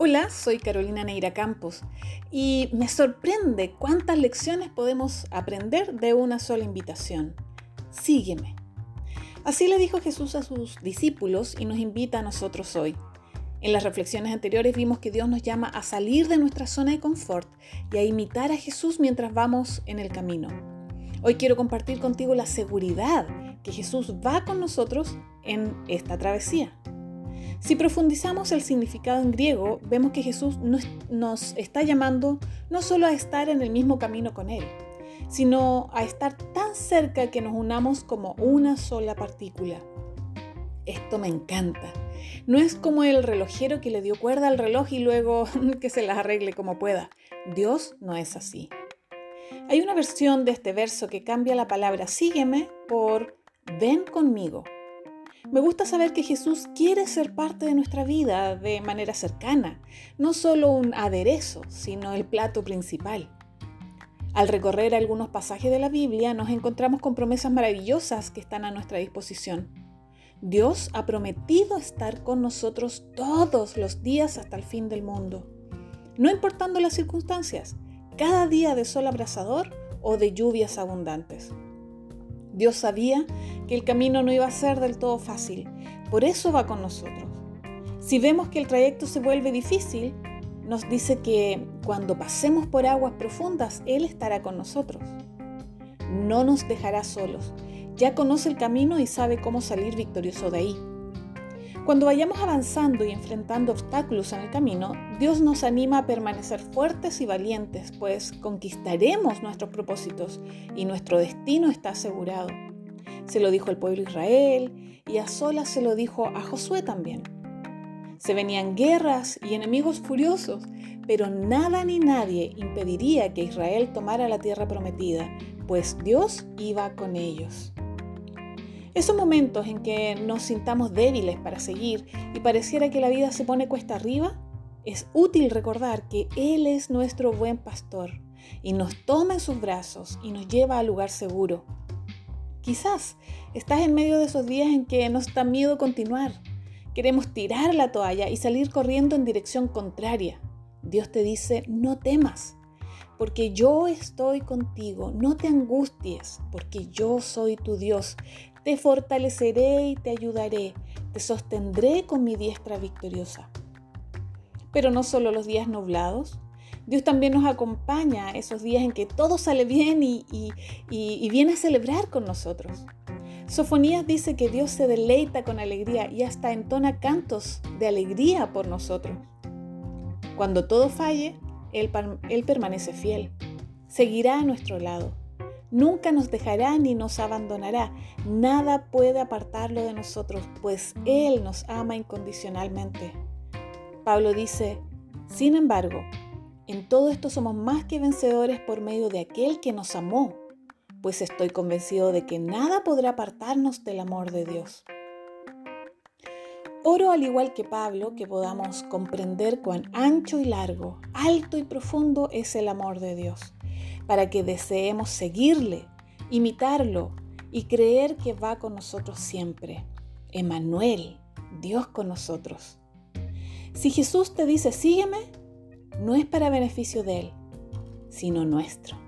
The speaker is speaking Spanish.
Hola, soy Carolina Neira Campos y me sorprende cuántas lecciones podemos aprender de una sola invitación. Sígueme. Así le dijo Jesús a sus discípulos y nos invita a nosotros hoy. En las reflexiones anteriores vimos que Dios nos llama a salir de nuestra zona de confort y a imitar a Jesús mientras vamos en el camino. Hoy quiero compartir contigo la seguridad que Jesús va con nosotros en esta travesía. Si profundizamos el significado en griego, vemos que Jesús nos, está llamando no solo a estar en el mismo camino con Él, sino a estar tan cerca que nos unamos como una sola partícula. Esto me encanta. No es como el relojero que le dio cuerda al reloj y luego que se las arregle como pueda. Dios no es así. Hay una versión de este verso que cambia la palabra sígueme por ven conmigo. Me gusta saber que Jesús quiere ser parte de nuestra vida de manera cercana, no solo un aderezo, sino el plato principal. Al recorrer algunos pasajes de la Biblia nos encontramos con promesas maravillosas que están a nuestra disposición. Dios ha prometido estar con nosotros todos los días hasta el fin del mundo, no importando las circunstancias, cada día de sol abrasador o de lluvias abundantes. Dios sabía que el camino no iba a ser del todo fácil, por eso va con nosotros. Si vemos que el trayecto se vuelve difícil, nos dice que cuando pasemos por aguas profundas, Él estará con nosotros. No nos dejará solos, ya conoce el camino y sabe cómo salir victorioso de ahí. Cuando vayamos avanzando y enfrentando obstáculos en el camino, Dios nos anima a permanecer fuertes y valientes, pues conquistaremos nuestros propósitos y nuestro destino está asegurado. Se lo dijo el pueblo Israel y a solas se lo dijo a Josué también. Se venían guerras y enemigos furiosos, pero nada ni nadie impediría que Israel tomara la tierra prometida, pues Dios iba con ellos. Esos momentos en que nos sintamos débiles para seguir y pareciera que la vida se pone cuesta arriba, es útil recordar que Él es nuestro buen pastor y nos toma en sus brazos y nos lleva al lugar seguro. Quizás estás en medio de esos días en que nos da miedo continuar. Queremos tirar la toalla y salir corriendo en dirección contraria. Dios te dice, no temas, porque yo estoy contigo, no te angusties, porque yo soy tu Dios, te fortaleceré y te ayudaré, te sostendré con mi diestra victoriosa. Pero no solo los días nublados, Dios también nos acompaña esos días en que todo sale bien y, viene a celebrar con nosotros. Sofonías dice que Dios se deleita con alegría y hasta entona cantos de alegría por nosotros. Cuando todo falle, él, permanece fiel. Seguirá a nuestro lado. Nunca nos dejará ni nos abandonará. Nada puede apartarlo de nosotros, pues Él nos ama incondicionalmente. Pablo dice, sin embargo, en todo esto somos más que vencedores por medio de aquel que nos amó, pues estoy convencido de que nada podrá apartarnos del amor de Dios. Oro al igual que Pablo que podamos comprender cuán ancho y largo, alto y profundo es el amor de Dios, para que deseemos seguirle, imitarlo y creer que va con nosotros siempre. Emanuel, Dios con nosotros. Si Jesús te dice sígueme, no es para beneficio de Él, sino nuestro.